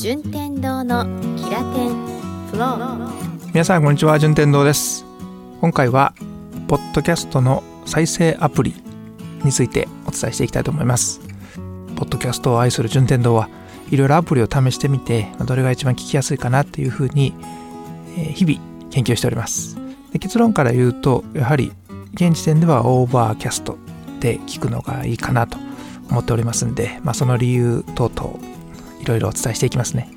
順天堂のキラテンフロー皆さんこんにちは順天堂です。今回はポッドキャストの再生アプリについてお伝えしていきたいと思います。ポッドキャストを愛する順天堂はいろいろアプリを試してみてどれが一番聞きやすいかなっていうふうに日々研究しております。結論から言うとやはり現時点ではオーバーキャストで聞くのがいいかなと思っておりますんで、まあ、その理由等々いろいろお伝えしていきますね。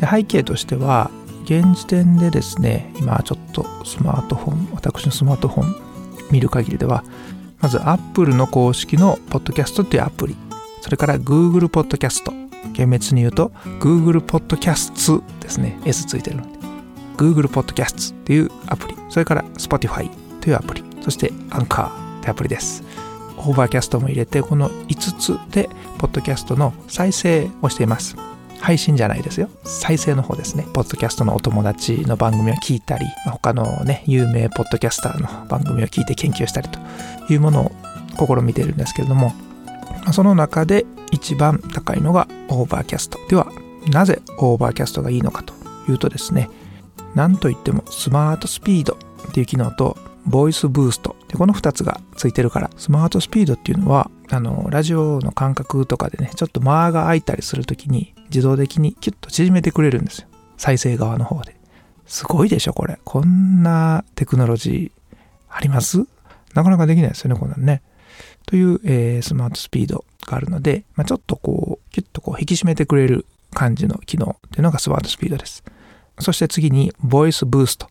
で背景としては現時点でですね今ちょっとスマートフォン私のスマートフォン見る限りではまず Apple の公式の Podcast っていうアプリそれから Google Podcast 厳密に言うと Google Podcasts ですね S ついてるので。Google Podcasts っていうアプリそれから Spotify というアプリそして Anchor ってアプリです。 Overcast も入れてこの5つでポッドキャストの再生をしています。配信じゃないですよ。再生の方ですね。ポッドキャストのお友達の番組を聞いたり他のね有名ポッドキャスターの番組を聞いて研究したりというものを試みているんですけれどもその中で一番高いのが Overcast。ではなぜ Overcast がいいのかというとですねなんといっても Smart Speedっていう機能とボイスブースト。でこの2つがついてるからスマートスピードっていうのはあのラジオの感覚とかでねちょっと間が空いたりする時に自動的にキュッと縮めてくれるんですよ。再生側の方で。すごいでしょこれ。こんなテクノロジーあります？なかなかできないですよねこんなんね。という、えー、スマートスピードがあるので、まあ、ちょっとこうキュッとこう引き締めてくれる感じの機能っていうのがスマートスピードです。そして次にボイスブースト。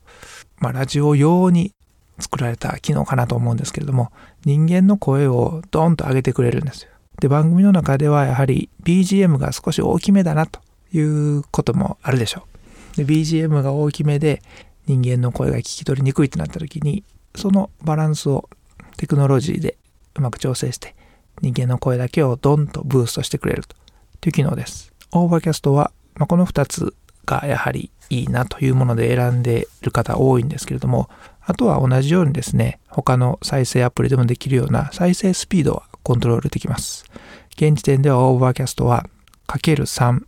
まあ、ラジオ用に作られた機能かなと思うんですけれども、人間の声をドーンと上げてくれるんですよ。で、番組の中ではやはり BGM が少し大きめだなということもあるでしょう。で、BGM が大きめで人間の声が聞き取りにくいとなった時に、そのバランスをテクノロジーでうまく調整して人間の声だけをドンとブーストしてくれるという機能です。 Overcast は、まあ、この2つがやはりいいなというもので選んでいる方多いんですけれども、あとは同じようにですね、他の再生アプリでもできるような再生スピードはコントロールできます。現時点では Overcast はかける3、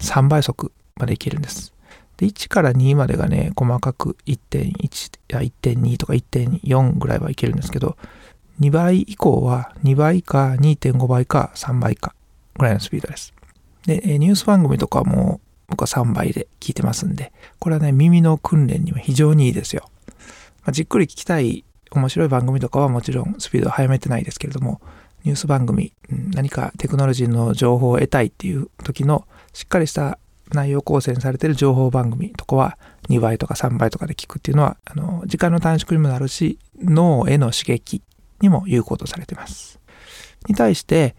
3倍速までいけるんです。で、1から2までがね、細かく1.1や1.2とか1.4ぐらいはいけるんですけど、2倍以降は2倍か2.5倍か3倍かぐらいのスピードです。で、ニュース番組とかも僕は3倍で聞いてますんで、これはね、耳の訓練には非常にいいですよ。まあ、じっくり聞きたい面白い番組とかはもちろんスピードを速めてないですけれども、ニュース番組、何かテクノロジーの情報を得たいっていう時のしっかりした内容構成されてる情報番組とかは2倍とか3倍とかで聞くっていうのは、あの、時間の短縮にもなるし、脳への刺激にも有効とされています。に対して、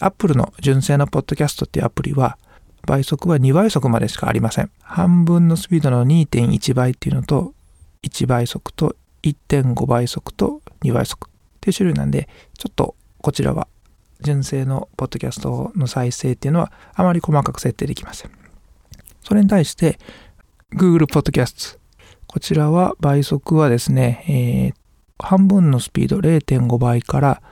Apple の純正のポッドキャストっていうアプリは、倍速は2倍速までしかありません。半分のスピードの2.1倍っていうのと、1倍速と1.5倍速と2倍速っていう種類なんで、ちょっとこちらは純正のポッドキャストの再生っていうのはあまり細かく設定できません。それに対して Google Podcast こちらは倍速はですね、えー、半分のスピード0.5倍から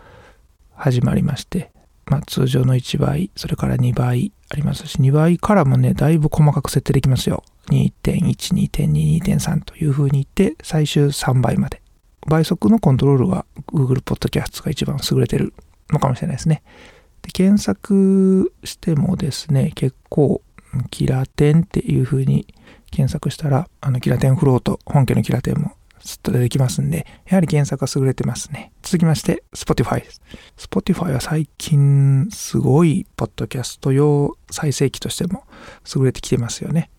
始まりまして、まあ、通常の1倍、それから2倍ありますし、2倍からもね、だいぶ細かく設定できますよ。2.1、2.2、2.3という風にいって、最終3倍まで。倍速のコントロールは Google Podcast が一番優れてるのかもしれないですね。で検索してもですね、結構、キラテンっていう風に検索したら、あの、キラテンフロート、本家のキラテンもすっと出てきますんで、やはり検索は優れてますね。続きまして、Spotify です。Spotify は最近、すごい、ポッドキャスト用再生機としても優れてきてますよね。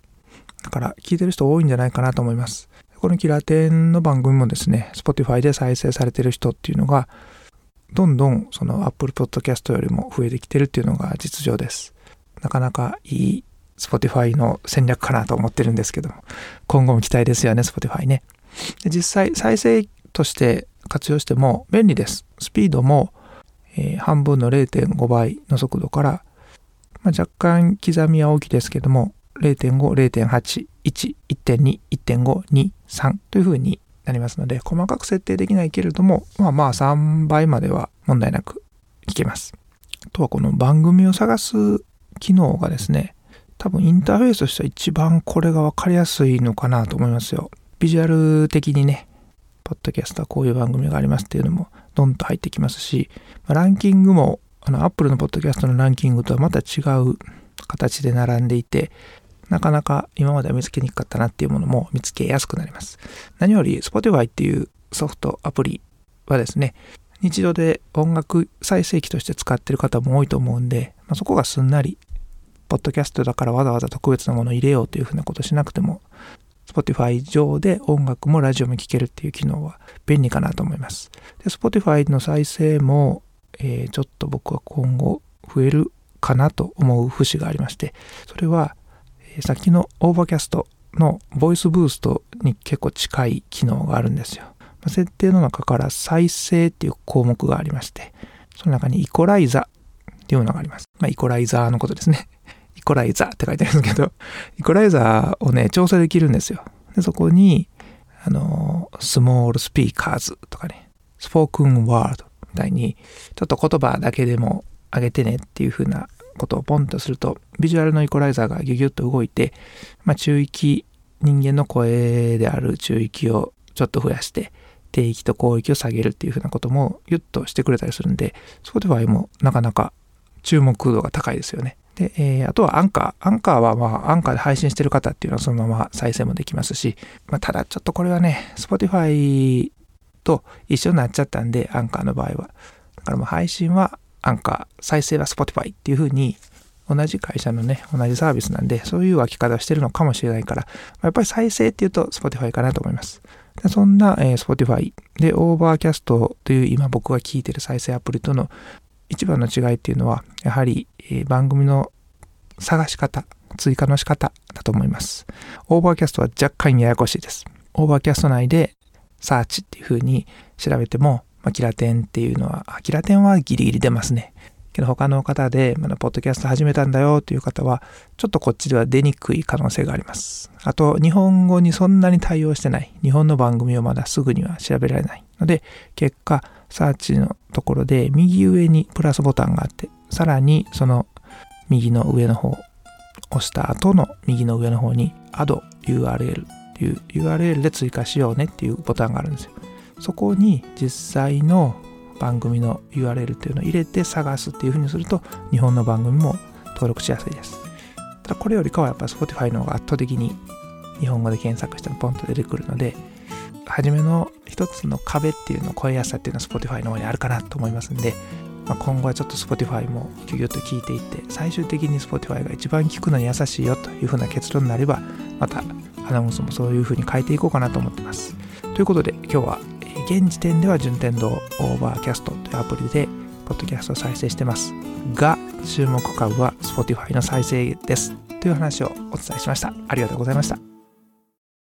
だから、聞いてる人多いんじゃないかなと思います。このキラテンの番組もですね、Spotify で再生されてる人っていうのが、どんどんその Apple Podcast よりも増えてきてるっていうのが実情です。なかなかいい Spotify の戦略かなと思ってるんですけども、今後も期待ですよね、Spotify ね。で実際再生として活用しても便利です。スピードも、えー、半分の0.5倍の速度から、まあ、若干刻みは大きいですけども0.5、0.8、1、1.2、1.5、2、3というふうになりますので細かく設定できないけれどもまあまあ3倍までは問題なくいけます。あとはこの番組を探す機能がですね多分インターフェースとしては一番これが分かりやすいのかなと思いますよ。ビジュアル的にね、ポッドキャストはこういう番組がありますっていうのもドンと入ってきますし、ランキングも、あの、アップルのポッドキャストのランキングとはまた違う形で並んでいて、なかなか今までは見つけにくかったなっていうものも見つけやすくなります。何より Spotify っていうソフト、アプリはですね、日常で音楽再生機として使ってる方も多いと思うんで、まあ、そこがすんなり、ポッドキャストだからわざわざ特別なもの入れようというふうなことしなくても、Spotify 上で音楽もラジオも聴けるっていう機能は便利かなと思います。で、Spotify の再生も、えー、ちょっと僕は今後増えるかなと思う節がありまして、それは、さっきの Overcast の Voice Boost に結構近い機能があるんですよ。設定の中から再生っていう項目がありまして、その中にイコライザっていうのがあります。まあ、イコライザーのことですね。イコライザーって書いてあるんですけど、イコライザーをね、調整できるんですよ。で、そこに、あの、スモールスピーカーズとかね、スポークンワールドみたいに、ちょっと言葉だけでも上げてねっていう風なことをポンとすると、ビジュアルのイコライザーがギュギュッと動いて、まあ、中域、人間の声である中域をちょっと増やして、低域と高域を下げるっていう風なこともギュッとしてくれたりするんで、Spotify もなかなか注目度が高いですよね。で、えー、あとはアンカー。アンカーはまあ、アンカーで配信してる方っていうのはそのまま再生もできますし、まあ、ただちょっとこれはね、Spotify と一緒になっちゃったんで、アンカーの場合は。だからもう配信はアンカー、再生は Spotify っていう風に、同じ会社のね、同じサービスなんで、そういう分け方をしてるのかもしれないから、やっぱり再生っていうと Spotify かなと思います。でそんな、えー、Spotify で Overcast という今僕が聞いてる再生アプリとの一番の違いっていうのは、やはり、えー、番組の探し方、追加の仕方だと思います。 Overcast は若干ややこしいです。 Overcast 内でサーチっていう風に調べても、まあ、キラテンっていうのは、キラテンはギリギリ出ますね。けど他の方で、まだポッドキャスト始めたんだよという方は、ちょっとこっちでは出にくい可能性があります。あと、日本語にそんなに対応してない。日本の番組をまだすぐには調べられない。ので、結果、サーチのところで右上にプラスボタンがあって、さらにその右の上の方、押した後の右の上の方に Add URL っていう URL で追加しようねっていうボタンがあるんですよ。そこに実際の番組の URL っていうのを入れて探すっていう風にすると日本の番組も登録しやすいです。ただこれよりかはやっぱ Spotify の方が圧倒的に日本語で検索してもポンと出てくるので初めの一つの壁っていうのを超えやすさっていうのは Spotify の方にあるかなと思いますんで、まあ、今後はちょっと Spotify もギュギュッと聞いていって最終的に Spotify が一番聞くのに優しいよというふうな結論になればまたアナウンスもそういうふうに変えていこうかなと思ってますということで今日は現時点では順天堂 Overcast というアプリでポッドキャストを再生してますが注目株は Spotify の再生です。という話をお伝えしました。ありがとうございました。